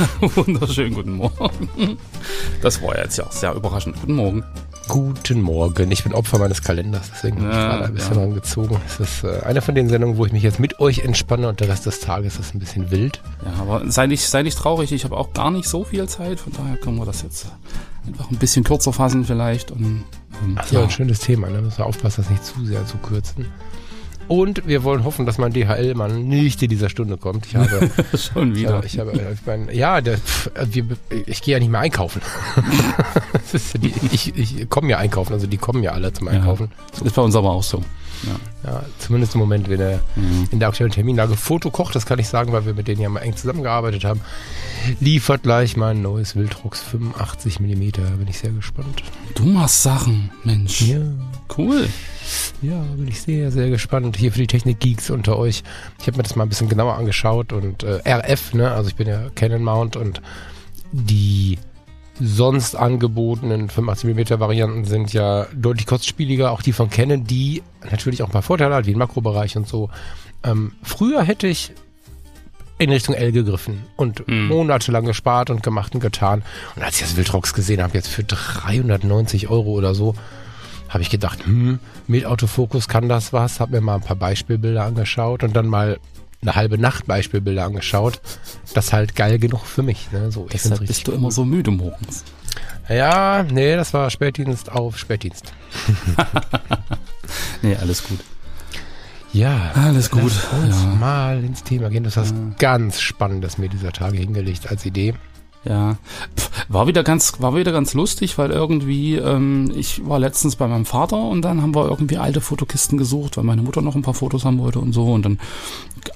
Wunderschönen guten Morgen. Das war jetzt ja sehr überraschend. Guten Morgen. Guten Morgen. Ich bin Opfer meines Kalenders, deswegen bin ich Ja, gerade ein bisschen ja. rangezogen. Es ist äh, eine von den Sendungen, wo ich mich jetzt mit euch entspanne und der Rest des Tages ist ein bisschen wild. Ja, aber sei nicht, sei nicht traurig. Ich habe auch gar nicht so viel Zeit. Von daher können wir das jetzt einfach ein bisschen kürzer fassen vielleicht. Und, ähm, Das ist ja. ein schönes Thema, ne? Müssen wir aufpassen, das nicht zu sehr zu kürzen. Und wir wollen hoffen, dass mein DHL-Mann nicht in dieser Stunde kommt. Ich habe, schon wieder. ja, ich habe, äh, ich mein, ja, der, pff, wir, ich gehe ja nicht mehr einkaufen. das ja die, ich, ich komme ja einkaufen, also die kommen ja alle zum Einkaufen. Ist bei uns aber auch so. Ja. Ja, zumindest im Moment, wenn er Mhm. in der aktuellen Terminlage Foto kocht, das kann ich sagen, weil wir mit denen ja mal eng zusammengearbeitet haben, liefert gleich mein neues Wildrux 85 mm. Bin ich sehr gespannt. Du machst Sachen, Mensch. Ja, Cool. ja, bin ich sehr, sehr gespannt. Hier für die Technik-Geeks unter euch. Ich habe mir das mal ein bisschen genauer angeschaut und äh, RF, ne, also ich bin ja Canon Mount und die sonst angebotenen 85mm Varianten sind ja deutlich kostspieliger, auch die von Canon, die natürlich auch ein paar Vorteile hat, wie im Makrobereich und so. Ähm, früher hätte ich in Richtung L gegriffen und Mhm. monatelang gespart und gemacht und getan. Und als ich das Wildrox gesehen habe, jetzt für 390 Euro oder so, habe ich gedacht, hm, mit Autofokus kann das was. Habe mir mal ein paar Beispielbilder angeschaut und dann mal eine halbe Nacht Beispielbilder angeschaut. Das ist halt geil genug für mich. Ne? So, Deshalb bist du cool. immer so müde morgens. Ja, nee, das war Spätdienst auf Spätdienst. Nee, alles gut. Ja, Alles gut. lass uns Ja. mal ins Thema gehen. Das ist was ganz Spannendes mir dieser Tage hingelegt als Idee. Ja, war wieder ganz, war wieder ganz lustig, weil irgendwie ähm, ich war letztens bei meinem Vater und dann haben wir irgendwie alte Fotokisten gesucht, weil meine Mutter noch ein paar Fotos haben wollte und so. Und dann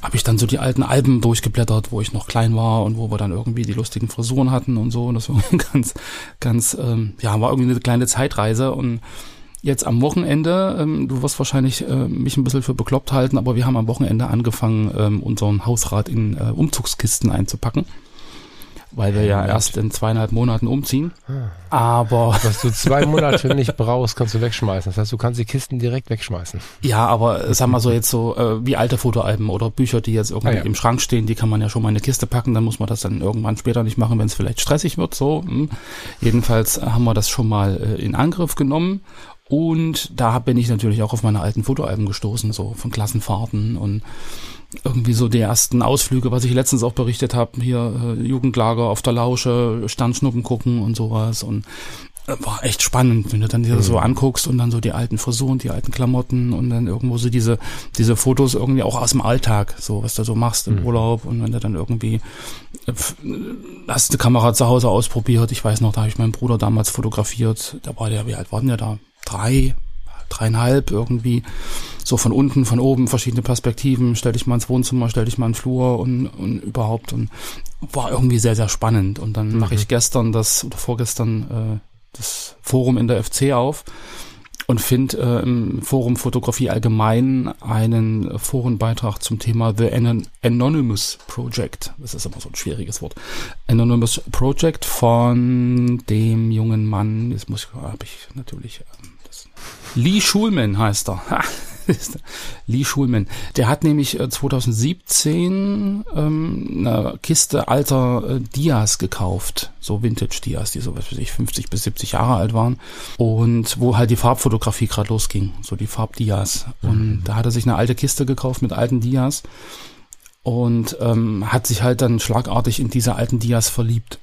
habe ich dann so die alten Alben durchgeblättert, wo ich noch klein war und wo wir dann irgendwie die lustigen Frisuren hatten und so. Und das war ganz, ganz, ähm, ja, war irgendwie eine kleine Zeitreise. Und jetzt am Wochenende, ähm, du wirst wahrscheinlich äh, mich ein bisschen für bekloppt halten, aber wir haben am Wochenende angefangen, ähm, unseren Hausrat in äh, Umzugskisten einzupacken weil wir ja erst in zweieinhalb Monaten umziehen. Aber Was du zwei Monate nicht brauchst, kannst du wegschmeißen. Das heißt, du kannst die Kisten direkt wegschmeißen. ja, aber sag mal so jetzt so äh, wie alte Fotoalben oder Bücher, die jetzt irgendwie Ah, ja. im Schrank stehen, die kann man ja schon mal in eine Kiste packen, dann muss man das dann irgendwann später nicht machen, wenn es vielleicht stressig wird. So, hm. jedenfalls haben wir das schon mal äh, in Angriff genommen. Und da bin ich natürlich auch auf meine alten Fotoalben gestoßen, so von Klassenfahrten und irgendwie so die ersten Ausflüge, was ich letztens auch berichtet habe, hier äh, Jugendlager auf der Lausche, Sternschnuppen gucken und sowas und äh, war echt spannend, wenn du dann dir das so anguckst und dann so die alten Frisuren, die alten Klamotten und dann irgendwo so diese diese Fotos irgendwie auch aus dem Alltag, so was du so machst im Urlaub und wenn du dann irgendwie äh, hast die Kamera zu Hause ausprobiert, ich weiß noch, da habe ich meinen Bruder damals fotografiert, da war der, wie alt war denn der da? Drei, dreieinhalb irgendwie, so von unten, von oben, verschiedene Perspektiven, stell dich mal ins Wohnzimmer, stell dich mal in den Flur und, und überhaupt und war irgendwie sehr, sehr spannend. Und dann mache ich gestern das, oder vorgestern äh, das Forum in der FC auf und finde äh, im Forum Fotografie allgemein einen Forenbeitrag zum Thema The Anon Anonymous Project. Das ist immer so ein schwieriges Wort. Anonymous Project von dem jungen Mann, jetzt muss ich, habe ich natürlich ähm, Lee Schulman heißt er. Lee Schulman. Der hat nämlich äh, 2017 ähm, eine Kiste alter äh, Dias gekauft, so Vintage Dias, die so was weiß ich 50 bis 70 Jahre alt waren und wo halt die Farbfotografie gerade losging, so die Farbdias. Und da hat er sich eine alte Kiste gekauft mit alten Dias und ähm, hat sich halt dann schlagartig in diese alten Dias verliebt.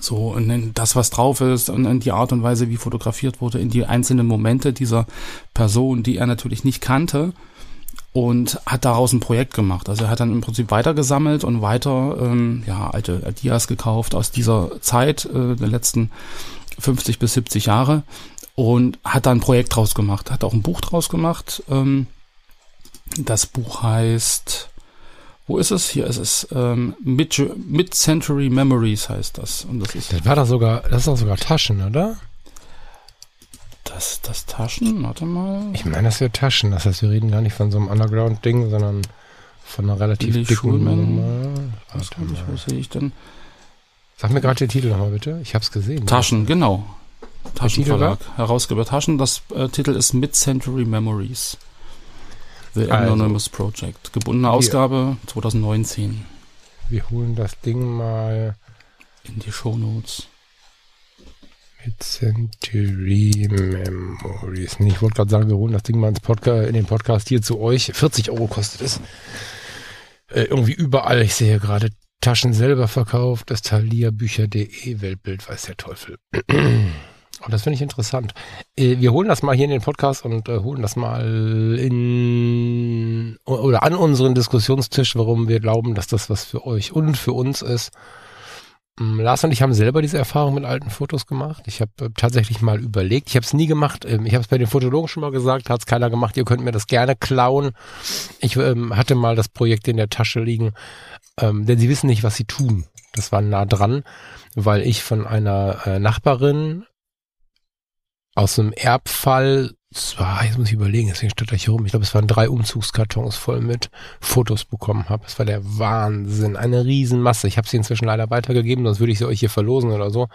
So, und das, was drauf ist, und die Art und Weise, wie fotografiert wurde, in die einzelnen Momente dieser Person, die er natürlich nicht kannte, und hat daraus ein Projekt gemacht. Also er hat dann im Prinzip weitergesammelt und weiter ähm, ja, alte Dias gekauft aus dieser Zeit, äh, der letzten 50 bis 70 Jahre, und hat da ein Projekt draus gemacht, hat auch ein Buch draus gemacht. Ähm, das Buch heißt wo ist es? Hier ist es. Ähm, Mid- Mid-Century Memories heißt das. Und das ist. Das war doch sogar, das ist doch sogar Taschen, oder? das, das Taschen? Warte mal. Ich meine, das wäre Taschen. Das heißt, wir reden gar nicht von so einem Underground-Ding, sondern von einer relativ Billy dicken Schulman. Was, wo sehe ich denn? Sag mir gerade den Titel nochmal bitte. Ich hab's gesehen. Taschen, genau. Titel war? Taschenverlag. Herausgeber Taschen. Das äh, Titel ist Mid-Century Memories. The Also. Anonymous Project. Gebundene Ausgabe 2019. Wir holen das Ding mal In die Shownotes. mit Century Memories. Ich wollte gerade sagen, wir holen das Ding mal ins Podcast, in den Podcast hier zu euch. 40 Euro kostet es. Äh, irgendwie überall. Ich sehe gerade Taschen selber verkauft. Das Thalia-Bücher.de Weltbild weiß der Teufel. Und das finde ich interessant. Äh, wir holen das mal hier in den Podcast und äh, holen das mal in oder an unseren Diskussionstisch, warum wir glauben, dass das was für euch und für uns ist. Mm, Lars und ich haben selber diese Erfahrung mit alten Fotos gemacht. Ich habe äh, tatsächlich mal überlegt. Ich habe es nie gemacht. Ähm, ich habe es bei den Fotologen schon mal gesagt, hat es keiner gemacht. Ihr könnt mir das gerne klauen. Ich ähm, hatte mal das Projekt in der Tasche liegen, ähm, denn sie wissen nicht, was sie tun. Das war nah dran, weil ich von einer äh, Nachbarin aus einem Erbfall, zwar, jetzt muss ich überlegen, deswegen steht da hier rum, ich glaube, es waren drei Umzugskartons voll mit Fotos bekommen habe. Es war der Wahnsinn, eine Riesenmasse. Ich habe sie inzwischen leider weitergegeben, sonst würde ich sie euch hier verlosen oder so.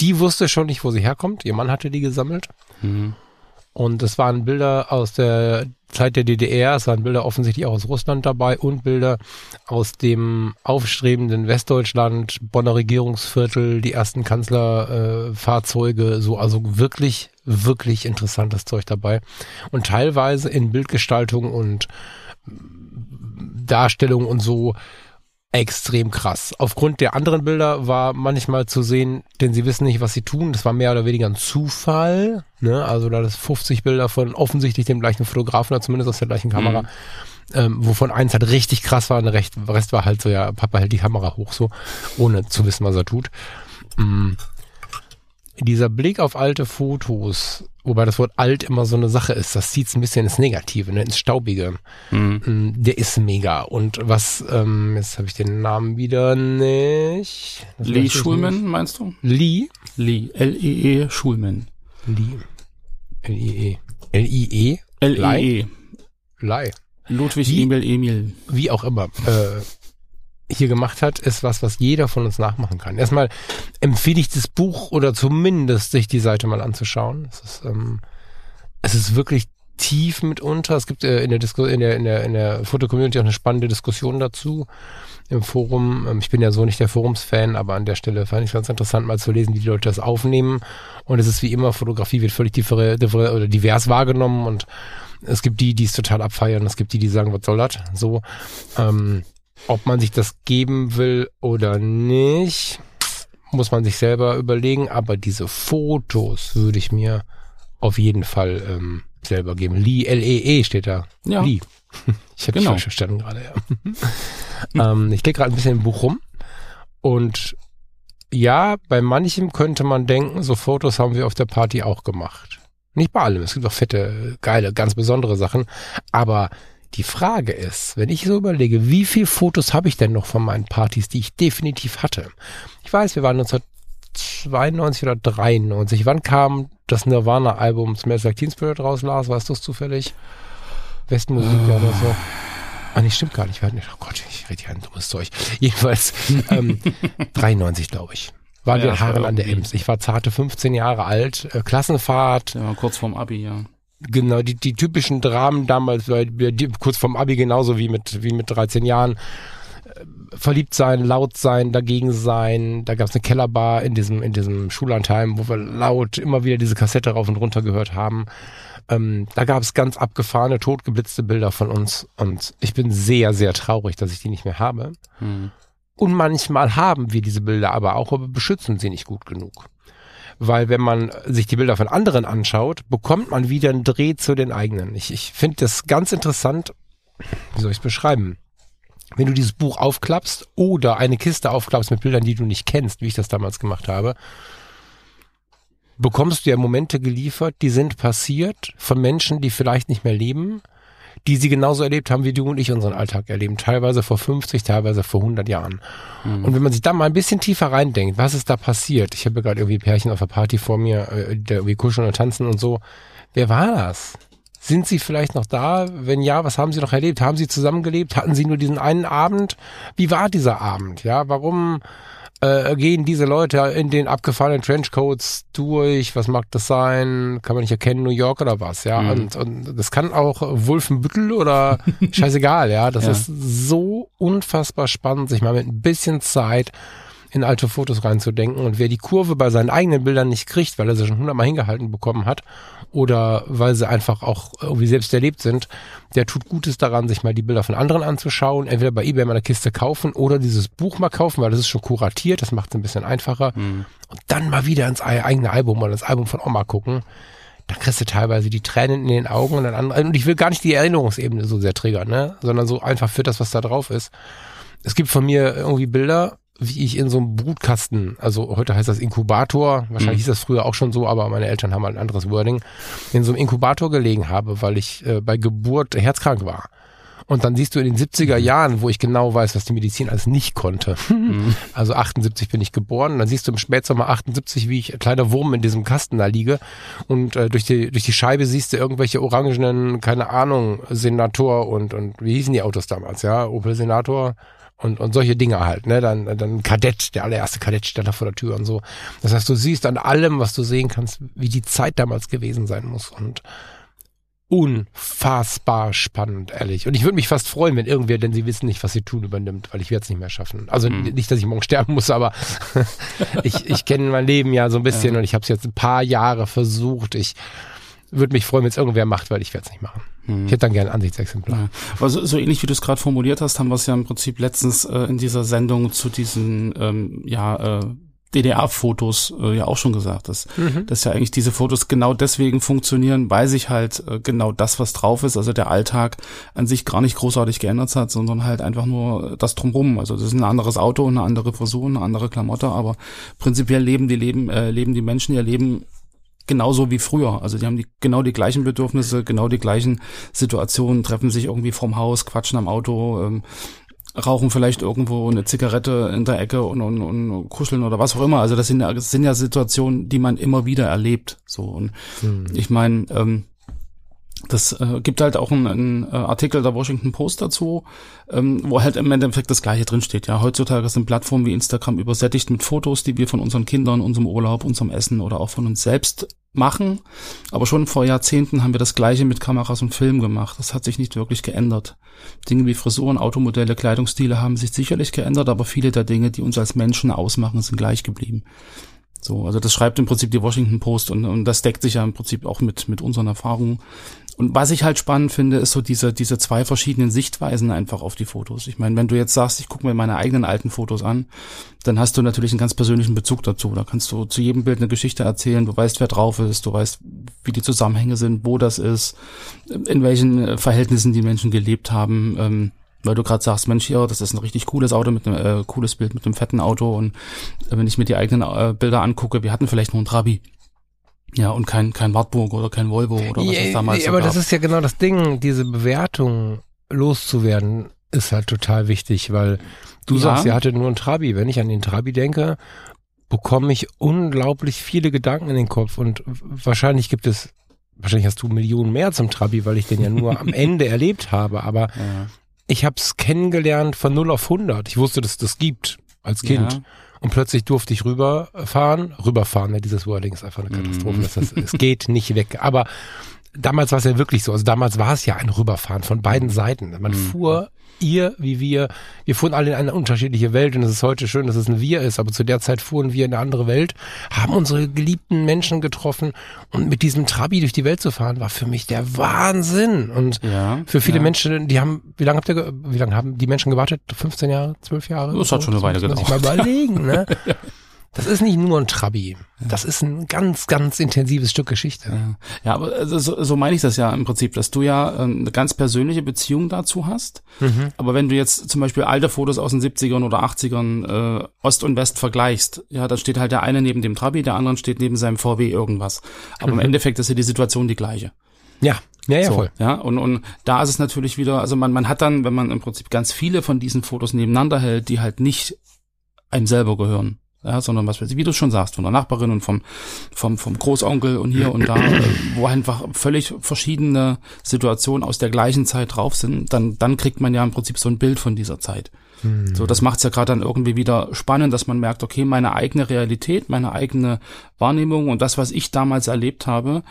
Die wusste schon nicht, wo sie herkommt. Ihr Mann hatte die gesammelt. Mhm. Und es waren Bilder aus der Zeit der DDR, es waren Bilder offensichtlich auch aus Russland dabei und Bilder aus dem aufstrebenden Westdeutschland, Bonner Regierungsviertel, die ersten Kanzlerfahrzeuge, äh, so also wirklich, wirklich interessantes Zeug dabei. Und teilweise in Bildgestaltung und Darstellung und so extrem krass. Aufgrund der anderen Bilder war manchmal zu sehen, denn sie wissen nicht, was sie tun. Das war mehr oder weniger ein Zufall. Ne? Also da das 50 Bilder von offensichtlich dem gleichen Fotografen oder zumindest aus der gleichen Kamera, Mhm. ähm, wovon eins halt richtig krass war und der Rest, war halt so, ja, Papa hält die Kamera hoch so, ohne zu wissen, was er tut. Mm. Dieser Blick auf alte Fotos, wobei das Wort alt immer so eine Sache ist, das zieht ein bisschen ins Negative, ne, ins Staubige. Mhm. Mm, Der ist mega. Und was, ähm, jetzt habe ich den Namen wieder nicht. Das Lee Schulman, meinst du? nicht. Lee? Lee. L-E-E Schulman. Lee. L-I-E. L-I-E? L-E-E. Lai. Ludwig Wie? Emil Emil. Wie auch immer. Äh, hier gemacht hat, ist was, was jeder von uns nachmachen kann. Erstmal empfehle ich das Buch oder zumindest sich die Seite mal anzuschauen. Es ist, ähm, es ist wirklich tief mitunter. Es gibt äh, in der Disku in der in der in der Fotocommunity auch eine spannende Diskussion dazu im Forum. Ähm, ich bin ja so nicht der Forumsfan, aber an der Stelle fand ich es ganz interessant mal zu lesen, wie die Leute das aufnehmen. Und es ist wie immer, Fotografie wird völlig differ differ oder divers wahrgenommen und es gibt die, die es total abfeiern, es gibt die, die sagen, was soll das? So, ähm, ob man sich das geben will oder nicht, muss man sich selber überlegen. Aber diese Fotos würde ich mir auf jeden Fall ähm, selber geben. Lee, L-E-E steht da. Ja. Lee. Ich habe Genau. falsch verstanden gerade, ja. ähm, ich klicke gerade ein bisschen im Buch rum und ja, bei manchem könnte man denken, so Fotos haben wir auf der Party auch gemacht. Nicht bei allem, es gibt auch fette, geile, ganz besondere Sachen, aber die Frage ist, wenn ich so überlege, wie viele Fotos habe ich denn noch von meinen Partys, die ich definitiv hatte? Ich weiß, wir waren 1992 oder 93. Wann kam das Nirvana-Album Smells Like Teen Spirit raus, Lars? Weißt du es zufällig? Westmusik ja oder so. Ah, nee, stimmt gar nicht. Wir hatten, oh Gott, ich rede hier ein dummes Zeug. Jedenfalls, ähm, 93, glaube ich. Waren Ja, wir in das war Haaren an der Ems. Ich war zarte 15 Jahre alt, äh, Klassenfahrt, Ja, kurz vorm Abi, ja. Genau, die, die typischen Dramen damals, weil die, kurz vorm Abi genauso wie mit, wie mit 13 Jahren. Äh, Verliebt sein, laut sein, dagegen sein. Da gab es eine Kellerbar in diesem, in diesem Schullandheim, wo wir laut immer wieder diese Kassette rauf und runter gehört haben. Ähm, da gab es ganz abgefahrene, totgeblitzte Bilder von uns. Und ich bin sehr, sehr traurig, dass ich die nicht mehr habe. Hm. Und manchmal haben wir diese Bilder aber auch, aber beschützen sie nicht gut genug. Weil wenn man sich die Bilder von anderen anschaut, bekommt man wieder einen Dreh zu den eigenen. Ich, ich finde das ganz interessant. Wie soll ich es beschreiben? Wenn du dieses Buch aufklappst oder eine Kiste aufklappst mit Bildern, die du nicht kennst, wie ich das damals gemacht habe, bekommst du ja Momente geliefert, die sind passiert von Menschen, die vielleicht nicht mehr leben, die sie genauso erlebt haben, wie du und ich unseren Alltag erleben. Teilweise vor 50, teilweise vor 100 Jahren. Mhm. Und wenn man sich da mal ein bisschen tiefer reindenkt, was ist da passiert? Ich habe gerade irgendwie Pärchen auf der Party vor mir, äh, der irgendwie kuscheln und tanzen und so. Wer war das? Sind Sie vielleicht noch da? Wenn ja, was haben Sie noch erlebt? Haben Sie zusammengelebt? Hatten Sie nur diesen einen Abend? Wie war dieser Abend? Ja, warum äh, gehen diese Leute in den abgefallenen Trenchcoats durch? Was mag das sein? Kann man nicht erkennen, New York oder was? Ja, mhm. und, und das kann auch Wolfenbüttel oder scheißegal. Ja, das ja. ist so unfassbar spannend, sich mal mit ein bisschen Zeit in alte Fotos reinzudenken. Und wer die Kurve bei seinen eigenen Bildern nicht kriegt, weil er sie schon hundertmal hingehalten bekommen hat oder weil sie einfach auch irgendwie selbst erlebt sind, der tut Gutes daran, sich mal die Bilder von anderen anzuschauen, entweder bei eBay mal eine Kiste kaufen oder dieses Buch mal kaufen, weil das ist schon kuratiert, das macht es ein bisschen einfacher. Mhm. Und dann mal wieder ins eigene Album oder das Album von Oma gucken da kriegst du teilweise die Tränen in den Augen und dann andere. Und ich will gar nicht die Erinnerungsebene so sehr triggern, ne? Sondern so einfach für das, was da drauf ist. Es gibt von mir irgendwie Bilder, wie ich in so einem Brutkasten, also heute heißt das Inkubator, wahrscheinlich mhm. hieß das früher auch schon so, aber meine Eltern haben halt ein anderes Wording, in so einem Inkubator gelegen habe, weil ich äh, bei Geburt herzkrank war. Und dann siehst du in den 70er mhm. Jahren, wo ich genau weiß, was die Medizin alles nicht konnte. Mhm. Also 78 bin ich geboren. Dann siehst du im Spätsommer 78, wie ich kleiner Wurm in diesem Kasten da liege. Und äh, durch, die, durch die Scheibe siehst du irgendwelche orangenen, keine Ahnung, Senator und, und wie hießen die Autos damals, ja? Opel Senator, und, und solche Dinge halt, ne? Dann, dann Kadett, der allererste Kadett stand da vor der Tür und so. Das heißt, du siehst an allem, was du sehen kannst, wie die Zeit damals gewesen sein muss und unfassbar spannend, ehrlich. Und ich würde mich fast freuen, wenn irgendwer, denn sie wissen nicht, was sie tun, übernimmt, weil ich werde es nicht mehr schaffen. Also mhm. nicht, dass ich morgen sterben muss, aber ich, ich kenne mein Leben ja so ein bisschen ja. und ich habe es jetzt ein paar Jahre versucht. Ich würde mich freuen, wenn es irgendwer macht, weil ich werde es nicht machen. Hm. Ich hätte dann gerne ein Ansichtsexemplar. Ja. Also so ähnlich wie du es gerade formuliert hast, haben wir es ja im Prinzip letztens äh, in dieser Sendung zu diesen ähm, ja äh, DDR-Fotos äh, ja auch schon gesagt, dass, mhm. dass ja eigentlich diese Fotos genau deswegen funktionieren, weil sich halt äh, genau das, was drauf ist, also der Alltag an sich gar nicht großartig geändert hat, sondern halt einfach nur das drumrum. Also das ist ein anderes Auto, eine andere Frisur, eine andere Klamotte, aber prinzipiell leben die Leben, äh, leben die Menschen ihr Leben genauso wie früher. Also die haben die, genau die gleichen Bedürfnisse, genau die gleichen Situationen, treffen sich irgendwie vorm Haus, quatschen am Auto, ähm, rauchen vielleicht irgendwo eine Zigarette in der Ecke und, und, und kuscheln oder was auch immer. Also das sind, ja, das sind ja Situationen, die man immer wieder erlebt. So und hm. ich meine, ähm, das äh, gibt halt auch einen, einen äh, Artikel der Washington Post dazu, ähm, wo halt im Endeffekt das Gleiche drinsteht. Ja, heutzutage sind Plattformen wie Instagram übersättigt mit Fotos, die wir von unseren Kindern, unserem Urlaub, unserem Essen oder auch von uns selbst machen. Aber schon vor Jahrzehnten haben wir das Gleiche mit Kameras und Film gemacht. Das hat sich nicht wirklich geändert. Dinge wie Frisuren, Automodelle, Kleidungsstile haben sich sicherlich geändert, aber viele der Dinge, die uns als Menschen ausmachen, sind gleich geblieben. So, also das schreibt im Prinzip die Washington Post und, und das deckt sich ja im Prinzip auch mit, mit unseren Erfahrungen. Und was ich halt spannend finde, ist so diese, diese zwei verschiedenen Sichtweisen einfach auf die Fotos. Ich meine, wenn du jetzt sagst, ich gucke mir meine eigenen alten Fotos an, dann hast du natürlich einen ganz persönlichen Bezug dazu. Da kannst du zu jedem Bild eine Geschichte erzählen. Du weißt, wer drauf ist. Du weißt, wie die Zusammenhänge sind, wo das ist, in welchen Verhältnissen die Menschen gelebt haben. Ähm, weil du gerade sagst, Mensch, hier, das ist ein richtig cooles Auto mit einem äh, cooles Bild mit einem fetten Auto und äh, wenn ich mir die eigenen äh, Bilder angucke, wir hatten vielleicht nur ein Trabi. Ja, und kein, kein Wartburg oder kein Volvo oder was es damals ja, Aber gab. das ist ja genau das Ding, diese Bewertung loszuwerden, ist halt total wichtig, weil du ja. sagst, ihr hattet nur ein Trabi. Wenn ich an den Trabi denke, bekomme ich unglaublich viele Gedanken in den Kopf und wahrscheinlich gibt es, wahrscheinlich hast du Millionen mehr zum Trabi, weil ich den ja nur am Ende erlebt habe, aber ja. Ich habe es kennengelernt von 0 auf 100. Ich wusste, dass es das gibt als Kind. Ja. Und plötzlich durfte ich rüberfahren. Rüberfahren, ja, dieses Wording ist einfach eine Katastrophe. Mm. Das, das, es geht nicht weg. Aber damals war es ja wirklich so. Also damals war es ja ein Rüberfahren von beiden Seiten. Man mm. fuhr ihr wie wir, wir fuhren alle in eine unterschiedliche Welt und es ist heute schön, dass es ein Wir ist, aber zu der Zeit fuhren wir in eine andere Welt, haben unsere geliebten Menschen getroffen und mit diesem Trabi durch die Welt zu fahren, war für mich der Wahnsinn. Und ja, für viele ja. Menschen, die haben, wie lange habt ihr, wie lange haben die Menschen gewartet? 15 Jahre, 12 Jahre? Das hat schon eine Weile gedauert. Muss ich mal überlegen, ne? Das ist nicht nur ein Trabi. Das ist ein ganz, ganz intensives Stück Geschichte. Ja, ja aber also so, so meine ich das ja im Prinzip, dass du ja ähm, eine ganz persönliche Beziehung dazu hast. Mhm. Aber wenn du jetzt zum Beispiel alte Fotos aus den 70ern oder 80ern äh, Ost und West vergleichst, ja, da steht halt der eine neben dem Trabi, der andere steht neben seinem VW irgendwas. Aber mhm. im Endeffekt ist ja die Situation die gleiche. Ja, Ja, ja, so, voll. Ja, und, und da ist es natürlich wieder, also man, man hat dann, wenn man im Prinzip ganz viele von diesen Fotos nebeneinander hält, die halt nicht einem selber gehören. Ja, sondern was weiß ich, wie du schon sagst, von der Nachbarin und vom, vom, vom Großonkel und hier und da, äh, wo einfach völlig verschiedene Situationen aus der gleichen Zeit drauf sind, dann, dann kriegt man ja im Prinzip so ein Bild von dieser Zeit. Hm. So, das macht es ja gerade dann irgendwie wieder spannend, dass man merkt, okay, meine eigene Realität, meine eigene Wahrnehmung und das, was ich damals erlebt habe,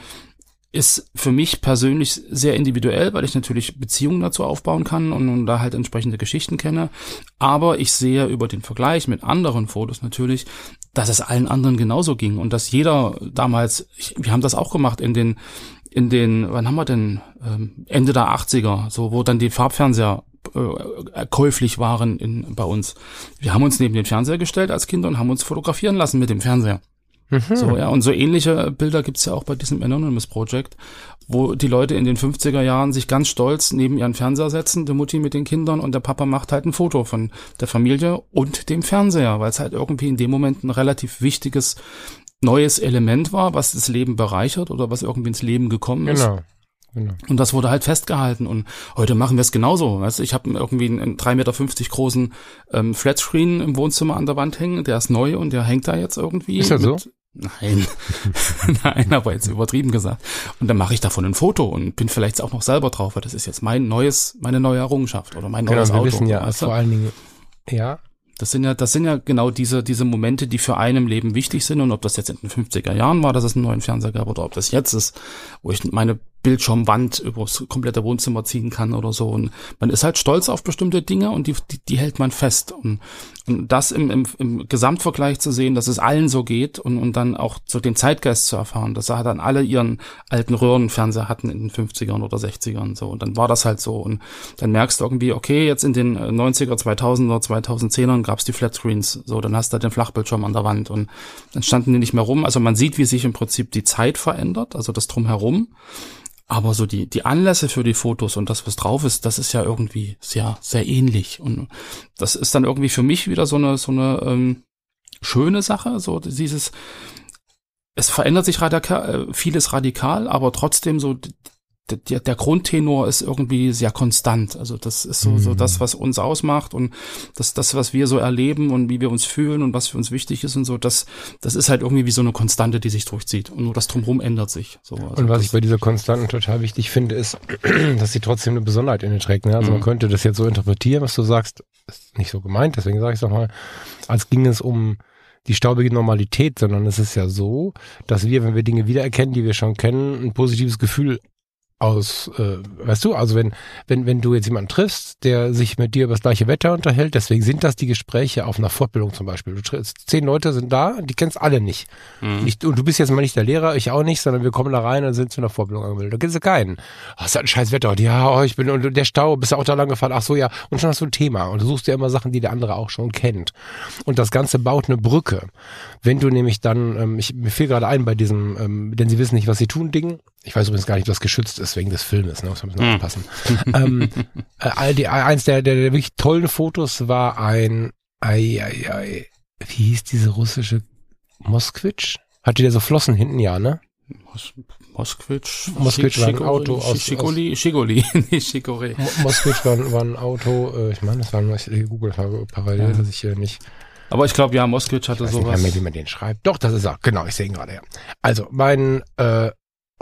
ist für mich persönlich sehr individuell, weil ich natürlich Beziehungen dazu aufbauen kann und, und da halt entsprechende Geschichten kenne. Aber ich sehe über den Vergleich mit anderen Fotos natürlich, dass es allen anderen genauso ging und dass jeder damals, ich, wir haben das auch gemacht in den, in den, wann haben wir denn, ähm, Ende der 80er, so wo dann die Farbfernseher äh, käuflich waren in, bei uns. Wir haben uns neben den Fernseher gestellt als Kinder und haben uns fotografieren lassen mit dem Fernseher. Mhm. So, ja, und so ähnliche Bilder gibt's ja auch bei diesem Anonymous Project, wo die Leute in den 50er Jahren sich ganz stolz neben ihren Fernseher setzen, die Mutti mit den Kindern und der Papa macht halt ein Foto von der Familie und dem Fernseher, weil es halt irgendwie in dem Moment ein relativ wichtiges neues Element war, was das Leben bereichert oder was irgendwie ins Leben gekommen ist. Genau. genau. Und das wurde halt festgehalten. Und heute machen wir es genauso. Weißt? Ich habe irgendwie einen 3,50 Meter großen ähm, Flatscreen im Wohnzimmer an der Wand hängen. Der ist neu und der hängt da jetzt irgendwie. Ist das so? mit- Nein, nein, aber jetzt übertrieben gesagt. Und dann mache ich davon ein Foto und bin vielleicht auch noch selber drauf, weil das ist jetzt mein neues, meine neue Errungenschaft oder mein Genau, neues wir Auto. wissen ja weißt du? vor allen Dingen, ja, Das sind ja, das sind ja genau diese, diese Momente, die für einen im Leben wichtig sind. Und ob das jetzt in den 50er Jahren war, dass es einen neuen Fernseher gab, oder ob das jetzt ist, wo ich meine Bildschirmwand übers komplette Wohnzimmer ziehen kann oder so. Und man ist halt stolz auf bestimmte Dinge und die, die, die hält man fest. Und, und das im, im, im Gesamtvergleich zu sehen, dass es allen so geht und, und dann auch so den Zeitgeist zu erfahren, dass er dann alle ihren alten Röhrenfernseher hatten in den 50ern oder 60ern so. Und dann war das halt so. Und dann merkst du irgendwie, okay, jetzt in den äh, 90er, 2000er, 2010ern gab's die Flatscreens. So, dann hast du halt den Flachbildschirm an der Wand und dann standen die nicht mehr rum. Also man sieht, wie sich im Prinzip die Zeit verändert, also das drumherum. Aber so die, die Anlässe für die Fotos und das, was drauf ist, das ist ja irgendwie sehr, sehr ähnlich. Und das ist dann irgendwie für mich wieder so eine, so eine ähm, schöne Sache, so dieses, es verändert sich radikal, äh, vieles radikal, aber trotzdem so der, der Grundtenor ist irgendwie sehr konstant. Also das ist so, so Mhm. das, was uns ausmacht und das, das, was wir so erleben und wie wir uns fühlen und was für uns wichtig ist und so, das, das ist halt irgendwie wie so eine Konstante, die sich durchzieht. Und nur das drumherum ändert sich. So, also Und was ich bei dieser Konstanten total wichtig finde, ist, dass sie trotzdem eine Besonderheit in den trägt. Ne? Also man Mhm. könnte das jetzt so interpretieren, was du sagst, ist nicht so gemeint, deswegen sage ich es nochmal, als ging es um die staubige Normalität, sondern es ist ja so, dass wir, wenn wir Dinge wiedererkennen, die wir schon kennen, ein positives Gefühl aus, äh, weißt du, also wenn, wenn, wenn du jetzt jemanden triffst, der sich mit dir über das gleiche Wetter unterhält, deswegen sind das die Gespräche auf einer Fortbildung zum Beispiel. Du triffst, zehn Leute sind da, die kennst alle nicht. Mhm. Ich, und du bist jetzt mal nicht der Lehrer, ich auch nicht, sondern wir kommen da rein und sind zu einer Vorbildung angemeldet. Da kennst du keinen. Oh, ist das ein scheiß Wetter. Ja, oh, ich bin, und der Stau, bist du auch da lang gefahren? Ach so, ja. Und schon hast du ein Thema. Und du suchst dir immer Sachen, die der andere auch schon kennt. Und das Ganze baut eine Brücke. Wenn du nämlich dann, ähm, ich, mir fiel gerade ein bei diesem, ähm, denn sie wissen nicht, was sie tun, Ding. Ich weiß übrigens gar nicht, ob das geschützt ist wegen des Filmes, ne? Muss man ein bisschen Hm. aufpassen. ähm, äh, die, eins der, der, der wirklich tollen Fotos war ein, ei, ei, ei, wie hieß diese russische Moskwitsch? Hatte der so Flossen hinten, ja, ne? Mos Moskwitsch. Moskwitsch war ein Auto aus- Schigoli, Schigoli, nicht Schigori. Mo- Moskwitsch war, war ein Auto, äh, ich meine, das war ich google parallel, Ja. dass ich hier nicht Aber ich glaube, ja, Moskwitsch hatte Ich weiß nicht sowas. mehr, wie man den schreibt. Doch, das ist er. Genau, ich sehe ihn gerade, ja. Also, mein äh,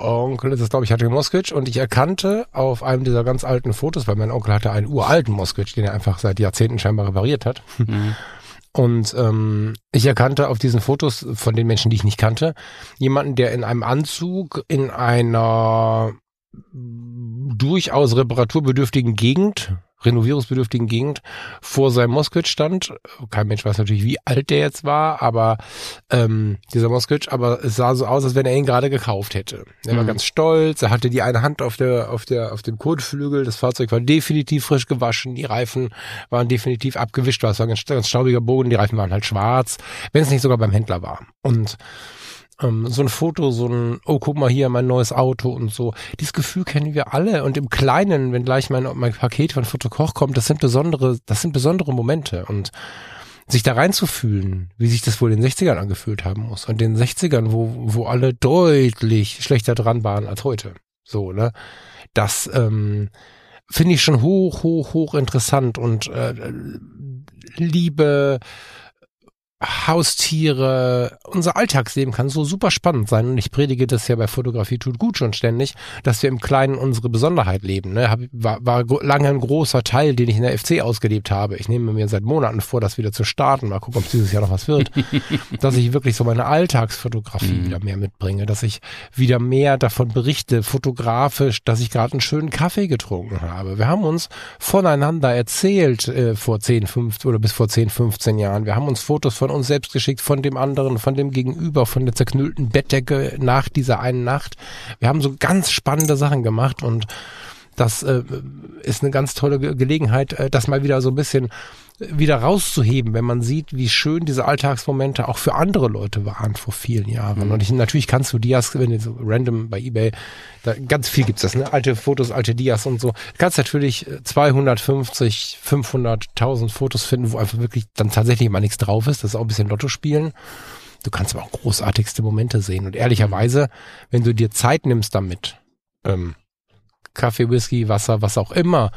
Onkel, das glaube ich, hatte Moskwitsch und ich erkannte auf einem dieser ganz alten Fotos, weil mein Onkel hatte einen uralten Moskwitsch, den er einfach seit Jahrzehnten scheinbar repariert hat. Mhm. Und ähm, ich erkannte auf diesen Fotos von den Menschen, die ich nicht kannte, jemanden, der in einem Anzug in einer durchaus reparaturbedürftigen Gegend, renovierungsbedürftigen Gegend, vor seinem Mosquitsch stand. Kein Mensch weiß natürlich, wie alt der jetzt war, aber ähm, dieser Mosquitsch, aber es sah so aus, als wenn er ihn gerade gekauft hätte. Er war Mhm. ganz stolz, er hatte die eine Hand auf der, auf der, auf dem Kotflügel, das Fahrzeug war definitiv frisch gewaschen, die Reifen waren definitiv abgewischt, weil es war ein ganz, ganz staubiger Boden, die Reifen waren halt schwarz, wenn es nicht sogar beim Händler war. Und ähm, so ein Foto, so ein, oh, guck mal hier, mein neues Auto und so. Dieses Gefühl kennen wir alle. Und im Kleinen, wenn gleich mein, mein Paket von Fotokoch kommt, das sind besondere, das sind besondere Momente. Und sich da reinzufühlen, wie sich das wohl in den 60ern angefühlt haben muss. Und den 60ern, wo, wo alle deutlich schlechter dran waren als heute. So, ne? Das ähm, finde ich schon hoch, hoch, hoch interessant und äh, Liebe, Haustiere, unser Alltagsleben kann so super spannend sein. Und ich predige das ja bei Fotografie tut gut schon ständig, dass wir im Kleinen unsere Besonderheit leben. Ne? Hab, war, war lange ein großer Teil, den ich in der FC ausgelebt habe. Ich nehme mir seit Monaten vor, das wieder zu starten. Mal gucken, ob es dieses Jahr noch was wird. dass ich wirklich so meine Alltagsfotografie mhm. wieder mehr mitbringe, dass ich wieder mehr davon berichte, fotografisch, dass ich gerade einen schönen Kaffee getrunken habe. Wir haben uns voneinander erzählt äh, vor 10, 15 oder bis vor 10, 15 Jahren. Wir haben uns Fotos von von uns selbst geschickt, von dem anderen, von dem Gegenüber, von der zerknüllten Bettdecke nach dieser einen Nacht. Wir haben so ganz spannende Sachen gemacht und das äh, ist eine ganz tolle Gelegenheit, äh, das mal wieder so ein bisschen wieder rauszuheben, wenn man sieht, wie schön diese Alltagsmomente auch für andere Leute waren vor vielen Jahren. Mhm. Und ich, natürlich kannst du Dias, wenn du so random bei eBay, da ganz viel gibt's das, ne? Alte Fotos, alte Dias und so. Du kannst natürlich 250, 500, 1000 Fotos finden, wo einfach wirklich dann tatsächlich mal nichts drauf ist. Das ist auch ein bisschen Lotto spielen. Du kannst aber auch großartigste Momente sehen. Und ehrlicherweise, wenn du dir Zeit nimmst damit, ähm, Kaffee, Whisky, Wasser, was auch immer,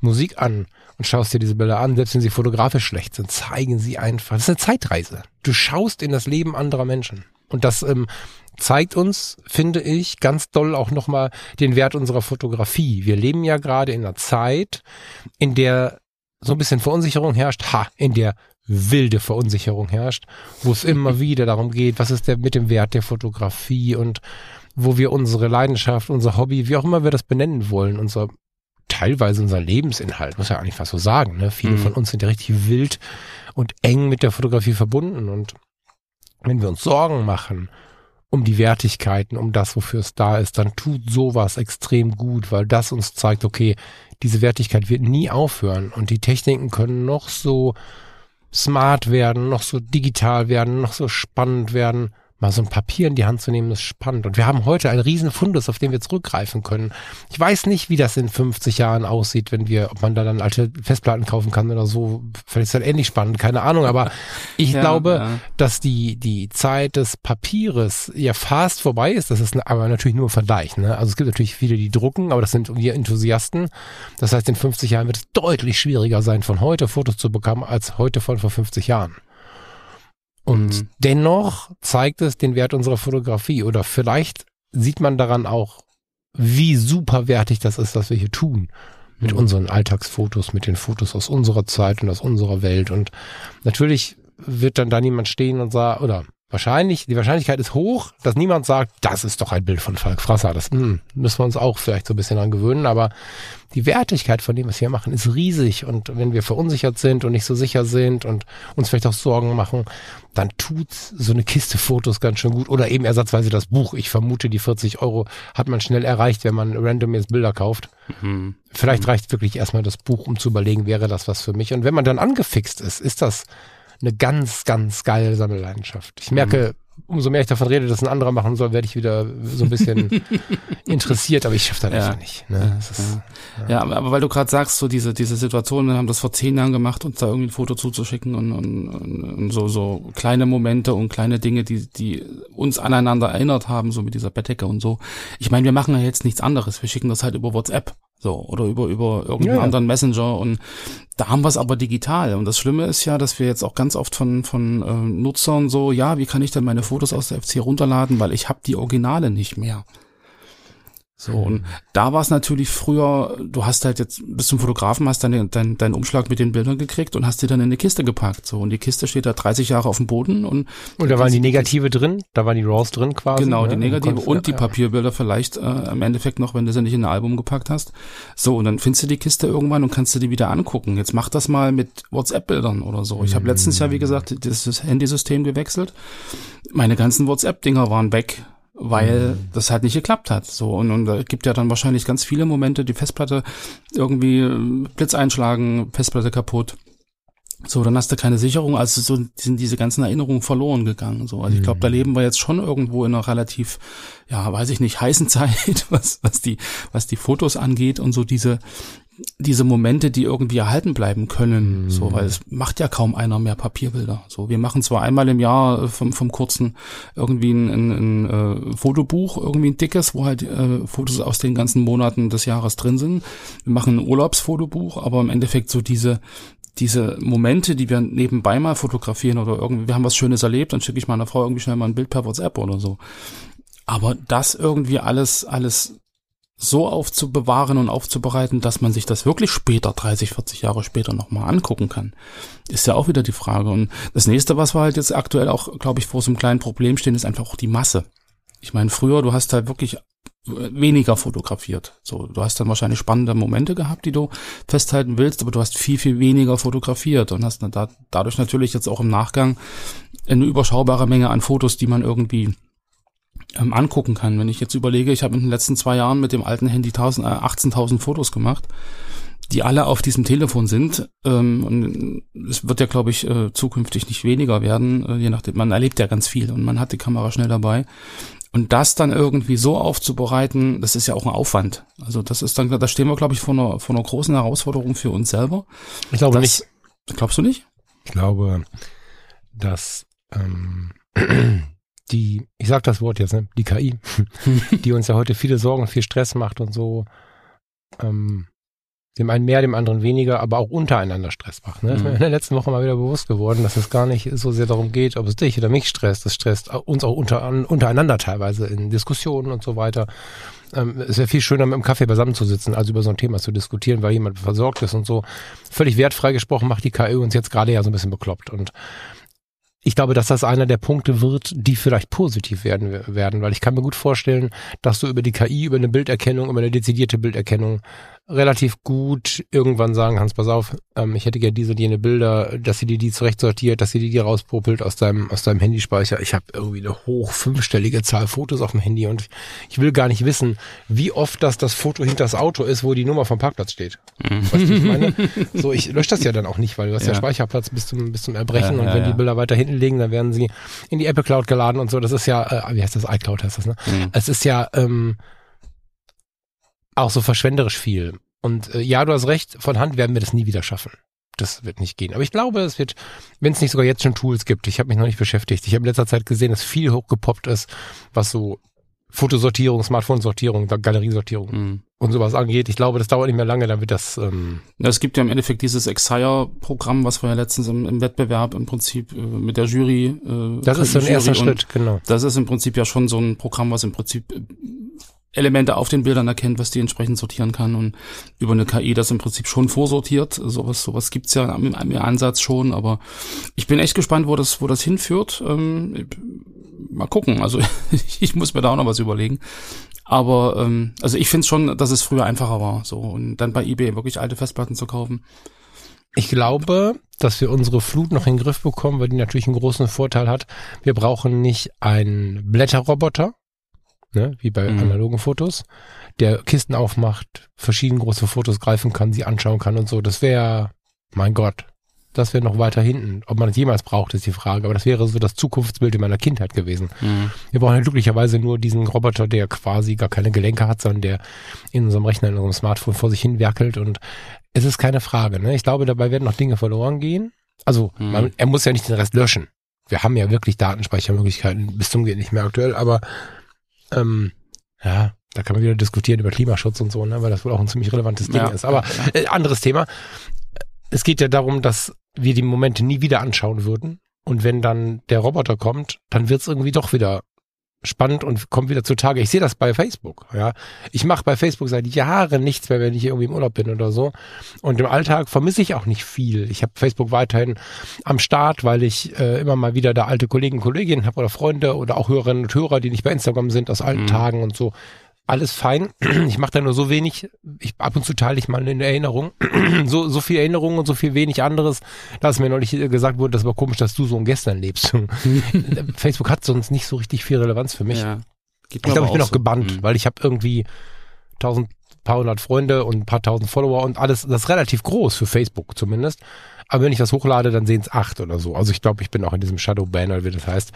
Musik an, und schaust dir diese Bilder an, selbst wenn sie fotografisch schlecht sind, zeigen sie einfach. Das ist eine Zeitreise. Du schaust in das Leben anderer Menschen. Und das ähm, zeigt uns, finde ich, ganz doll auch nochmal den Wert unserer Fotografie. Wir leben ja gerade in einer Zeit, in der so ein bisschen Verunsicherung herrscht, ha, in der wilde Verunsicherung herrscht, wo es immer wieder darum geht, was ist der mit dem Wert der Fotografie und wo wir unsere Leidenschaft, unser Hobby, wie auch immer wir das benennen wollen, unser teilweise unser Lebensinhalt, muss ja eigentlich fast so sagen. Ne? Viele mhm. von uns sind ja richtig wild und eng mit der Fotografie verbunden. Und wenn wir uns Sorgen machen um die Wertigkeiten, um das, wofür es da ist, dann tut sowas extrem gut, weil das uns zeigt, okay, diese Wertigkeit wird nie aufhören und die Techniken können noch so smart werden, noch so digital werden, noch so spannend werden mal so ein Papier in die Hand zu nehmen, ist spannend. Und wir haben heute einen riesen Fundus, auf den wir zurückgreifen können. Ich weiß nicht, wie das in 50 Jahren aussieht, wenn wir, ob man da dann alte Festplatten kaufen kann oder so. Vielleicht ist das ähnlich spannend, keine Ahnung. Aber ich ja, glaube, ja. dass die, die Zeit des Papieres ja fast vorbei ist. Das ist aber natürlich nur ein Vergleich. Ne? Also es gibt natürlich viele, die drucken, aber das sind wir Enthusiasten. Das heißt, in 50 Jahren wird es deutlich schwieriger sein, von heute Fotos zu bekommen, als heute von vor 50 Jahren. Und mhm. dennoch zeigt es den Wert unserer Fotografie oder vielleicht sieht man daran auch, wie superwertig das ist, was wir hier tun. Mit mhm. unseren Alltagsfotos, mit den Fotos aus unserer Zeit und aus unserer Welt. Und natürlich wird dann da niemand stehen und sagen, oder Wahrscheinlich, die Wahrscheinlichkeit ist hoch, dass niemand sagt, das ist doch ein Bild von Falk Frasser. Das mh, hm, müssen wir uns auch vielleicht so ein bisschen dran gewöhnen, aber die Wertigkeit von dem, was wir machen, ist riesig. Und wenn wir verunsichert sind und nicht so sicher sind und uns vielleicht auch Sorgen machen, dann tut so eine Kiste Fotos ganz schön gut. Oder eben ersatzweise das Buch. Ich vermute, die 40 Euro hat man schnell erreicht, wenn man random jetzt Bilder kauft. Mhm. Vielleicht mhm. reicht wirklich erstmal das Buch, um zu überlegen, wäre das was für mich. Und wenn man dann angefixt ist, ist das eine ganz, ganz geile Sammelleidenschaft. Ich merke, umso mehr ich davon rede, dass ein anderer machen soll, werde ich wieder so ein bisschen interessiert, aber ich schaffe das ja. einfach nicht. Ne? Das ist, ja. ja. aber weil du gerade sagst, so diese, diese Situation, wir haben das vor zehn Jahren gemacht, uns da irgendwie ein Foto zuzuschicken und, und, und so, so kleine Momente und kleine Dinge, die, die uns aneinander erinnert haben, so mit dieser Bettdecke und so. Ich meine, wir machen ja jetzt nichts anderes. Wir schicken das halt über WhatsApp. So, oder über, über irgendeinen ja, anderen Messenger und da haben wir es aber digital. Und das Schlimme ist ja, dass wir jetzt auch ganz oft von, von äh, Nutzern so, ja, wie kann ich denn meine Fotos aus der FC runterladen, weil ich habe die Originale nicht mehr. So, und da war es natürlich früher, du hast halt jetzt bis zum Fotografen, hast deinen dein, Umschlag mit den Bildern gekriegt und hast dir dann in eine Kiste gepackt. So, und die Kiste steht da 30 Jahre auf dem Boden und. Und da waren die Negative drin, da waren die Raws drin quasi. Genau, ne? die Negative und, und die ja. Papierbilder vielleicht äh, im Endeffekt noch, wenn du sie nicht in ein Album gepackt hast. So, und dann findest du die Kiste irgendwann und kannst du die wieder angucken. Jetzt mach das mal mit WhatsApp-Bildern oder so. Ich habe mhm. letztens ja, wie gesagt, das Handysystem gewechselt. Meine ganzen WhatsApp-Dinger waren weg weil mhm. das halt nicht geklappt hat. So und, und da gibt ja dann wahrscheinlich ganz viele Momente, die Festplatte irgendwie äh, Blitz einschlagen, Festplatte kaputt. So, dann hast du keine Sicherung, also so sind diese ganzen Erinnerungen verloren gegangen. So, also ich glaube, da mhm. leben wir jetzt schon irgendwo in einer relativ, ja, weiß ich nicht, heißen Zeit, was was die was die Fotos angeht und so diese diese Momente, die irgendwie erhalten bleiben können, Mhm. so, weil es macht ja kaum einer mehr Papierbilder. So, wir machen zwar einmal im Jahr äh, vom, vom kurzen irgendwie ein, ein, ein äh, Fotobuch, irgendwie ein dickes, wo halt äh, Fotos aus den ganzen Monaten des Jahres drin sind. Wir machen ein Urlaubsfotobuch, aber im Endeffekt so diese diese Momente, die wir nebenbei mal fotografieren oder irgendwie, wir haben was Schönes erlebt, dann schicke ich meiner Frau irgendwie schnell mal ein Bild per WhatsApp oder so. Aber das irgendwie alles, alles so aufzubewahren und aufzubereiten, dass man sich das wirklich später, 30, 40 Jahre später nochmal angucken kann, ist ja auch wieder die Frage. Und das nächste, was wir halt jetzt aktuell auch, glaube ich, vor so einem kleinen Problem stehen, ist einfach auch die Masse. Ich meine, früher, du hast halt wirklich weniger fotografiert. So, du hast dann wahrscheinlich spannende Momente gehabt, die du festhalten willst, aber du hast viel, viel weniger fotografiert und hast dadurch natürlich jetzt auch im Nachgang eine überschaubare Menge an Fotos, die man irgendwie ähm, angucken kann. Wenn ich jetzt überlege, ich habe in den letzten zwei Jahren mit dem alten Handy 1000, äh, 18.000 Fotos gemacht, die alle auf diesem Telefon sind. Ähm, und es wird ja, glaube ich, äh, zukünftig nicht weniger werden, äh, je nachdem. Man erlebt ja ganz viel und man hat die Kamera schnell dabei. Und das dann irgendwie so aufzubereiten, das ist ja auch ein Aufwand. Also das ist dann, da stehen wir, glaube ich, vor einer, vor einer großen Herausforderung für uns selber. Ich glaube Das- nicht. Glaubst du nicht? Ich glaube, dass ähm, die, ich sag das Wort jetzt, ne, die KI, die uns ja heute viele Sorgen, viel Stress macht und so, ähm, dem einen mehr, dem anderen weniger, aber auch untereinander Stress macht. Ne? Das ist mir Mhm. in der letzten Woche mal wieder bewusst geworden, dass es gar nicht so sehr darum geht, ob es dich oder mich stresst. Es stresst uns auch unter, untereinander teilweise in Diskussionen und so weiter. Ähm, es wäre viel schöner, mit dem Kaffee beisammen zu sitzen, als über so ein Thema zu diskutieren, weil jemand versorgt ist und so. Völlig wertfrei gesprochen macht die KI uns jetzt gerade ja so ein bisschen bekloppt. Und ich glaube, dass das einer der Punkte wird, die vielleicht positiv werden, werden, weil ich kann mir gut vorstellen, dass du über die KI, über eine Bilderkennung, über eine dezidierte Bilderkennung relativ gut irgendwann sagen, Hans, pass auf, ähm, ich hätte gerne diese und jene Bilder, dass sie dir die zurecht sortiert, dass sie dir die rauspopelt aus deinem, aus deinem Handyspeicher. Ich habe irgendwie eine hoch fünfstellige Zahl Fotos auf dem Handy und ich will gar nicht wissen, wie oft das das Foto hinter das Auto ist, wo die Nummer vom Parkplatz steht. Weißt du, ich meine? So, ich lösche das ja dann auch nicht, weil du hast ja, Ja. Speicherplatz bis zum, bis zum Erbrechen Ja, und ja, wenn ja. die Bilder weiter hinten liegen, dann werden sie in die Apple Cloud geladen und so. Das ist ja, äh, wie heißt das? iCloud heißt das, ne? Mhm. Es ist ja ähm, auch so verschwenderisch viel. Und äh, ja, du hast recht, von Hand werden wir das nie wieder schaffen. Das wird nicht gehen. Aber ich glaube, es wird, wenn es nicht sogar jetzt schon Tools gibt, ich habe mich noch nicht beschäftigt. Ich habe in letzter Zeit gesehen, dass viel hochgepoppt ist, was so Fotosortierung, Smartphone-Sortierung, Galeriesortierung Mhm. und sowas angeht. Ich glaube, das dauert nicht mehr lange, dann wird das ähm, Ja, es gibt ja im Endeffekt dieses Exire-Programm, was wir ja letztens im, im Wettbewerb im Prinzip äh, mit der Jury. Äh, das ist so ein erster Schritt, genau. Das ist im Prinzip ja schon so ein Programm, was im Prinzip äh, Elemente auf den Bildern erkennt, was die entsprechend sortieren kann und über eine KI das im Prinzip schon vorsortiert. Sowas, sowas gibt's ja im, im Ansatz schon, aber ich bin echt gespannt, wo das, wo das hinführt. Ähm, mal gucken. Also ich muss mir da auch noch was überlegen. Aber ähm, also ich finde schon, dass es früher einfacher war, so und dann bei eBay wirklich alte Festplatten zu kaufen. Ich glaube, dass wir unsere Flut noch in den Griff bekommen, weil die natürlich einen großen Vorteil hat. Wir brauchen nicht einen Blätterroboter, ne, wie bei Mhm. analogen Fotos, der Kisten aufmacht, verschiedene große Fotos greifen kann, sie anschauen kann und so. Das wäre, mein Gott, das wäre noch weiter hinten. Ob man es jemals braucht, ist die Frage. Aber das wäre so das Zukunftsbild in meiner Kindheit gewesen. Wir brauchen ja glücklicherweise nur diesen Roboter, der quasi gar keine Gelenke hat, sondern der in unserem Rechner, in unserem Smartphone vor sich hin werkelt und es ist keine Frage. Ne? Ich glaube, dabei werden noch Dinge verloren gehen. Also Mhm. man, er muss ja nicht den Rest löschen. Wir haben ja wirklich Datenspeichermöglichkeiten bis zum geht nicht mehr aktuell, aber ähm, ja, da kann man wieder diskutieren über Klimaschutz und so, ne, weil das wohl auch ein ziemlich relevantes Ding Ja, ist. Aber äh, anderes Thema. Es geht ja darum, dass wir die Momente nie wieder anschauen würden. Und wenn dann der Roboter kommt, dann wird es irgendwie doch wieder spannend und kommt wieder zutage. Ich sehe das bei Facebook. Ja, ich mache bei Facebook seit Jahren nichts mehr, wenn ich irgendwie im Urlaub bin oder so. Und im Alltag vermisse ich auch nicht viel. Ich habe Facebook weiterhin am Start, weil ich äh, immer mal wieder da alte Kollegen und Kolleginnen habe oder Freunde oder auch Hörerinnen und Hörer, die nicht bei Instagram sind aus alten Mhm. Tagen und so. Alles fein. Ich mache da nur so wenig. Ich, ab und zu teile ich mal eine Erinnerung. so, so viel Erinnerung und so viel wenig anderes. Da es mir neulich äh, gesagt wurde, das war komisch, dass du so ein Gestern lebst. Facebook hat sonst nicht so richtig viel Relevanz für mich. ja. Ich glaube, ich bin auch auch so. gebannt, Mhm. weil ich habe irgendwie tausend, paar hundert Freunde und ein paar tausend Follower und alles, das ist relativ groß für Facebook zumindest. Aber wenn ich das hochlade, dann sehen es acht oder so. Also ich glaube, ich bin auch in diesem Shadow Banner, wie das heißt.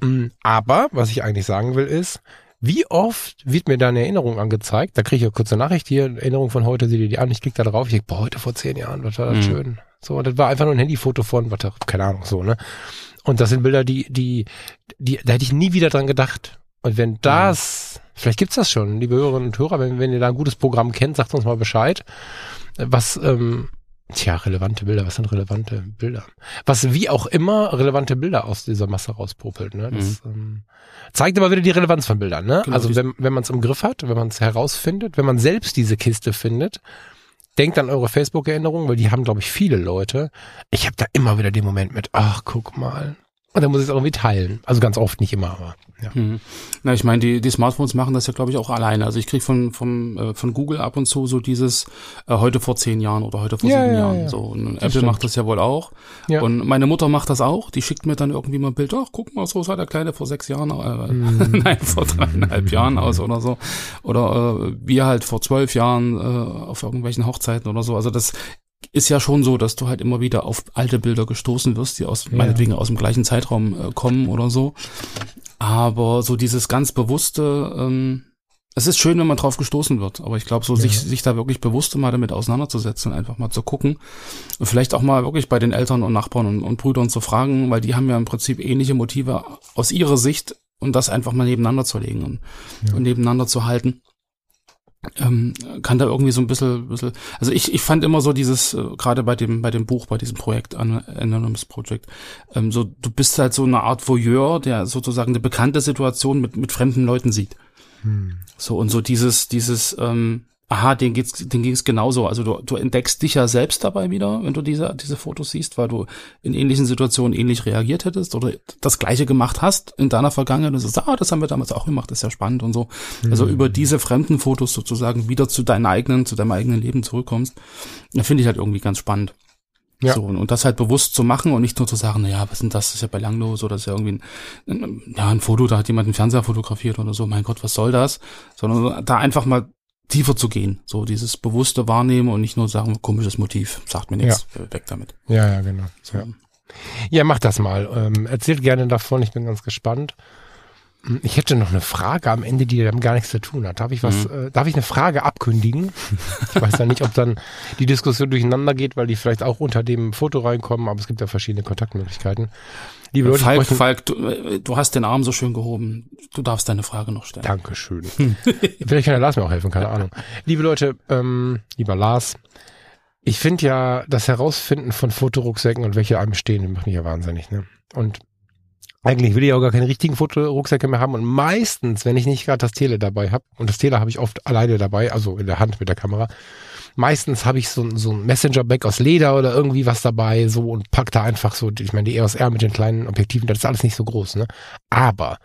Mm, Aber was ich eigentlich sagen will, ist, Wie oft wird mir da eine Erinnerung angezeigt? Da kriege ich eine kurze Nachricht hier, Erinnerung von heute, sieh dir die an, ich klicke da drauf, ich denke, boah, heute vor zehn Jahren, was war das Mhm. schön. So, und das war einfach nur ein Handyfoto von, was, keine Ahnung, so, ne? Und das sind Bilder, die, die, die, da hätte ich nie wieder dran gedacht. Und wenn das, vielleicht gibt's das schon, liebe Hörerinnen und Hörer, wenn, wenn ihr da ein gutes Programm kennt, sagt uns mal Bescheid. Was, ähm, tja, relevante Bilder, was sind relevante Bilder? Was wie auch immer relevante Bilder aus dieser Masse rauspopelt, ne? Das ähm, zeigt immer wieder die Relevanz von Bildern, ne? Genau, also wenn, wenn man es im Griff hat, wenn man es herausfindet, wenn man selbst diese Kiste findet, denkt an eure Facebook-Erinnerungen, weil die haben, glaube ich, viele Leute. Ich habe da immer wieder den Moment mit, ach, guck mal. Und dann muss ich es auch irgendwie teilen. Also ganz oft, nicht immer, aber ja. Mhm. Na, ich meine, die, die Smartphones machen das ja, glaube ich, auch alleine. Also ich krieg von, vom, äh, von Google ab und zu so dieses äh, heute vor zehn Jahren oder heute vor Ja, sieben ja, Jahren. ja. So. Und Apple stimmt. macht das ja wohl auch. Ja. Und meine Mutter macht das auch. Die schickt mir dann irgendwie mal ein Bild, ach, guck mal, so sah der Kleine vor sechs Jahren, äh, Mhm. nein, vor dreieinhalb Jahren aus oder so. Oder äh, wir halt vor zwölf Jahren äh, auf irgendwelchen Hochzeiten oder so. Also das ist ja schon so, dass du halt immer wieder auf alte Bilder gestoßen wirst, die aus, Ja. meinetwegen aus dem gleichen Zeitraum äh, kommen oder so. Aber so dieses ganz bewusste, ähm, es ist schön, wenn man drauf gestoßen wird, aber ich glaube, so sich, sich da wirklich bewusst mal damit auseinanderzusetzen einfach mal zu gucken und vielleicht auch mal wirklich bei den Eltern und Nachbarn und, und Brüdern zu fragen, weil die haben ja im Prinzip ähnliche Motive aus ihrer Sicht und das einfach mal nebeneinander zu legen und, Ja. und nebeneinander zu halten. Ähm, kann da irgendwie so ein bisschen, bisschen also ich, ich fand immer so dieses, äh, gerade bei dem, bei dem Buch, bei diesem Projekt, An- Anonymous Project, ähm, so, du bist halt so eine Art Voyeur, der sozusagen eine bekannte Situation mit, mit fremden Leuten sieht. Hm. So, und so dieses, dieses, ähm, aha, den geht's, den ging's genauso. Also du, du entdeckst dich ja selbst dabei wieder, wenn du diese, diese Fotos siehst, weil du in ähnlichen Situationen ähnlich reagiert hättest oder das Gleiche gemacht hast in deiner Vergangenheit und sagst, ah, das haben wir damals auch gemacht, das ist ja spannend und so. Also über diese fremden Fotos sozusagen wieder zu deinen eigenen, zu deinem eigenen Leben zurückkommst, finde ich halt irgendwie ganz spannend. Ja. So, und, das halt bewusst zu machen und nicht nur zu sagen, naja, was ist denn das, das ist ja belanglos oder das ist ja irgendwie ein, ein, ja, ein Foto, da hat jemand einen Fernseher fotografiert oder so, mein Gott, was soll das? Sondern da einfach mal tiefer zu gehen, so dieses bewusste Wahrnehmen und nicht nur sagen, komisches Motiv, sagt mir nichts, äh, weg damit. Ja, ja, genau. Ja. ja, mach das mal. Ähm, erzählt gerne davon, ich bin ganz gespannt. Hm, Ich hätte noch eine Frage am Ende, die damit gar nichts zu tun hat. Darf ich was, äh, darf ich eine Frage abkündigen? Ich weiß ja nicht, ob dann die Diskussion durcheinander geht, weil die vielleicht auch unter dem Foto reinkommen, aber es gibt ja verschiedene Kontaktmöglichkeiten. Liebe Leute, Falk, bräuchte- Falk, du, äh, du hast den Arm so schön gehoben. Du darfst deine Frage noch stellen. Dankeschön. Vielleicht kann der Lars mir auch helfen, keine Ahnung. Liebe Leute, ähm, lieber Lars, ich finde ja das Herausfinden von Fotorucksäcken und welche einem stehen, macht mich ja wahnsinnig, ne? Und eigentlich will ich auch gar keine richtigen Fotorucksäcke mehr haben und meistens, wenn ich nicht gerade das Tele dabei habe, und das Tele habe ich oft alleine dabei, also in der Hand mit der Kamera, meistens habe ich so, so ein Messenger-Bag aus Leder oder irgendwie was dabei, so und pack da einfach so, ich meine, die EOS R mit den kleinen Objektiven, das ist alles nicht so groß, ne? Aber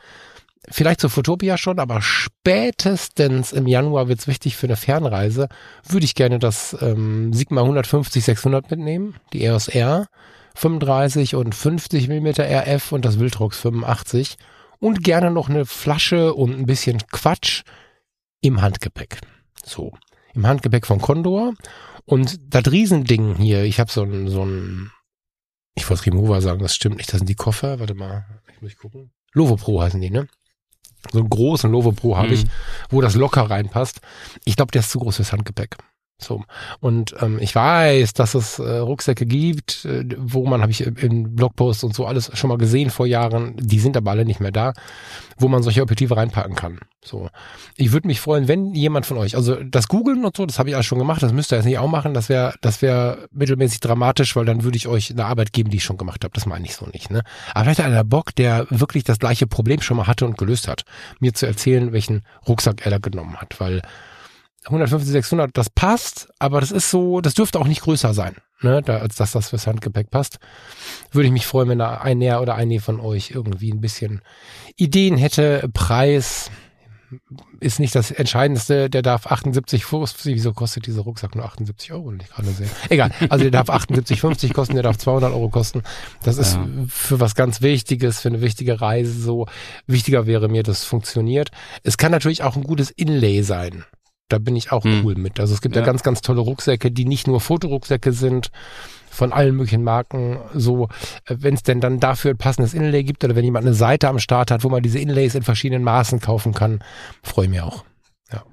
vielleicht zur Fotopia schon, aber spätestens im Januar wird's wichtig für eine Fernreise. Würde ich gerne das ähm, Sigma 150 600 mitnehmen, die EOS R 35 und 50 mm RF und das Wildrox 85 und gerne noch eine Flasche und ein bisschen Quatsch im Handgepäck. So, im Handgepäck von Condor und das Riesending hier, ich habe so ein so ein ich wollte Remover sagen, das stimmt nicht, das sind die Koffer, warte mal, ich muss gucken. Lovo Pro heißen die, ne? So einen großen Lovo Pro habe ich, Mhm. wo das locker reinpasst. Ich glaube, der ist zu groß fürs Handgepäck. So. Und ähm, ich weiß, dass es äh, Rucksäcke gibt, äh, wo man, habe ich in Blogposts und so alles schon mal gesehen vor Jahren, die sind aber alle nicht mehr da, wo man solche Objektive reinpacken kann. So. Ich würde mich freuen, wenn jemand von euch, also das Googeln und so, das habe ich alles schon gemacht, das müsst ihr jetzt nicht auch machen, das wäre das wäre mittelmäßig dramatisch, weil dann würde ich euch eine Arbeit geben, die ich schon gemacht habe. Das meine ich so nicht. Ne? Aber vielleicht einer Bock, der wirklich das gleiche Problem schon mal hatte und gelöst hat, mir zu erzählen, welchen Rucksack er da genommen hat, weil 150, 600, das passt, aber das ist so, das dürfte auch nicht größer sein, ne, da, als dass das fürs Handgepäck passt. Würde ich mich freuen, wenn da ein näher oder eine von euch irgendwie ein bisschen Ideen hätte. Preis ist nicht das Entscheidendste, der darf 78,50, wieso kostet dieser Rucksack nur 78 Euro, nicht gerade sehe. Egal, also der darf 78,50 kosten, der darf 200 Euro kosten. Das ist Ja. für was ganz Wichtiges, für eine wichtige Reise so. Wichtiger wäre mir, das funktioniert. Es kann natürlich auch ein gutes Inlay sein. Da bin ich auch Hm. cool mit. Also es gibt ja. Ja. ganz, ganz tolle Rucksäcke, die nicht nur Fotorucksäcke sind, von allen möglichen Marken. So, wenn es denn dann dafür ein passendes Inlay gibt oder wenn jemand eine Seite am Start hat, wo man diese Inlays in verschiedenen Maßen kaufen kann, freue ich mich auch. Ja.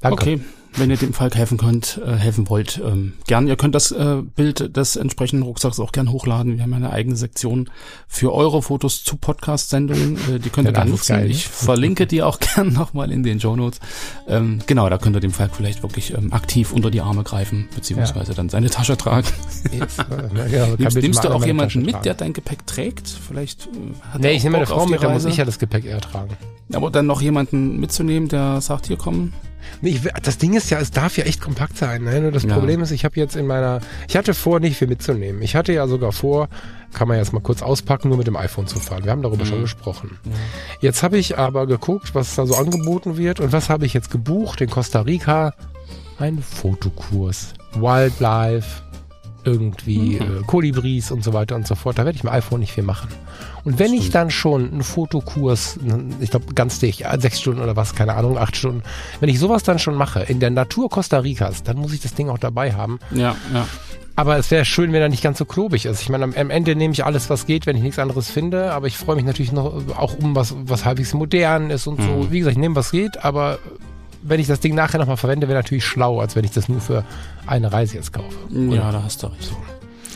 Danke. Okay, wenn ihr dem Falk helfen könnt, äh, helfen wollt, ähm, gern. Ihr könnt das äh, Bild des entsprechenden Rucksacks auch gern hochladen. Wir haben eine eigene Sektion für eure Fotos zu Podcast-Sendungen. Äh, die könnt ihr Ja, dann nutzen. geil? Ich verlinke die auch gern nochmal in den Show Notes. Ähm, genau, da könnt ihr dem Falk vielleicht wirklich ähm, aktiv unter die Arme greifen, beziehungsweise dann seine Tasche tragen. Jetzt, kann Nimmst, nimmst du auch jemanden mit, der dein Gepäck trägt? Vielleicht äh, hat Nee, er ich nehme meine Frau mit, da muss ich ja das Gepäck eher tragen. Aber dann noch jemanden mitzunehmen, der sagt, hier komm. Ich, das Ding ist ja, es darf ja echt kompakt sein. Ne? Nur das Ja. Problem ist, ich habe jetzt in meiner, ich hatte vor, nicht viel mitzunehmen. Ich hatte ja sogar vor, kann man jetzt mal kurz auspacken, nur mit dem iPhone zu fahren. Wir haben darüber Mhm. schon gesprochen. Jetzt habe ich aber geguckt, was da so angeboten wird und was habe ich jetzt gebucht in Costa Rica? Ein Fotokurs. Wildlife, irgendwie Mhm. äh, Kolibris und so weiter und so fort. Da werde ich mit dem iPhone nicht viel machen. Und wenn ich dann schon einen Fotokurs, ich glaube ganztägig, ja, sechs Stunden oder was, keine Ahnung, acht Stunden, wenn ich sowas dann schon mache, in der Natur Costa Ricas, dann muss ich das Ding auch dabei haben. Ja, ja. Aber es wäre schön, wenn er nicht ganz so klobig ist. Ich meine, am, am Ende nehme ich alles, was geht, wenn ich nichts anderes finde. Aber ich freue mich natürlich noch äh, auch um was, was halbwegs modern ist und so. Mhm. Wie gesagt, ich nehme, was geht. Aber wenn ich das Ding nachher nochmal verwende, wäre natürlich schlau, als wenn ich das nur für eine Reise jetzt kaufe. Ja, da hast du recht.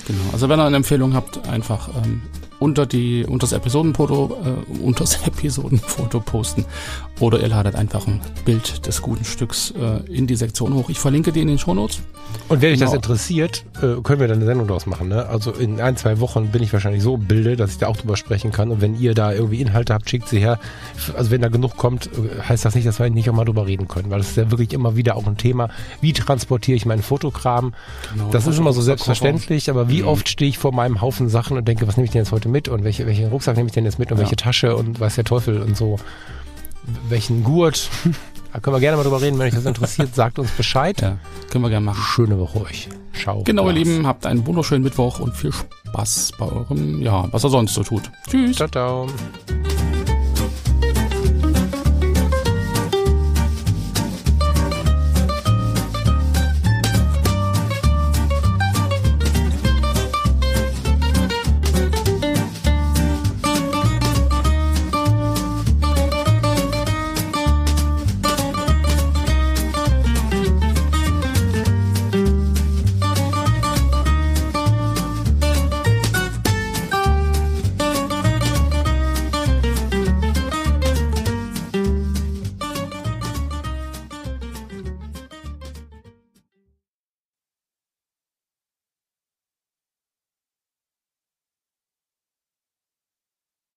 Genau. Also wenn ihr eine Empfehlung habt, einfach ähm, unter die unter das Episodenfoto äh, unter das Episodenfoto posten oder ihr ladet einfach ein Bild des guten Stücks äh, in die Sektion hoch. Ich verlinke die in den Shownotes. Und wenn dich das Genau. interessiert, äh, können wir dann eine Sendung draus machen. Ne? Also in ein, zwei Wochen bin ich wahrscheinlich so Bilde, dass ich da auch drüber sprechen kann. Und wenn ihr da irgendwie Inhalte habt, schickt sie her. Also wenn da genug kommt, äh, heißt das nicht, dass wir nicht auch mal drüber reden können. Weil es ist ja wirklich immer wieder auch ein Thema. Wie transportiere ich meinen Fotokram? Genau, Das ist immer so selbstverständlich, aber wie Mhm. oft stehe ich vor meinem Haufen Sachen und denke, was nehme ich denn jetzt heute mit und welche, welchen Rucksack nehme ich denn jetzt mit und Ja. welche Tasche und weiß der Teufel und so. Welchen Gurt. Da können wir gerne mal drüber reden, wenn euch das interessiert, sagt uns Bescheid. Ja, können wir gerne machen. Schöne Woche euch. Ciao. Genau, ihr. Lieben, habt einen wunderschönen Mittwoch und viel Spaß bei eurem, ja, was er sonst so tut. Tschüss. Ciao, ciao.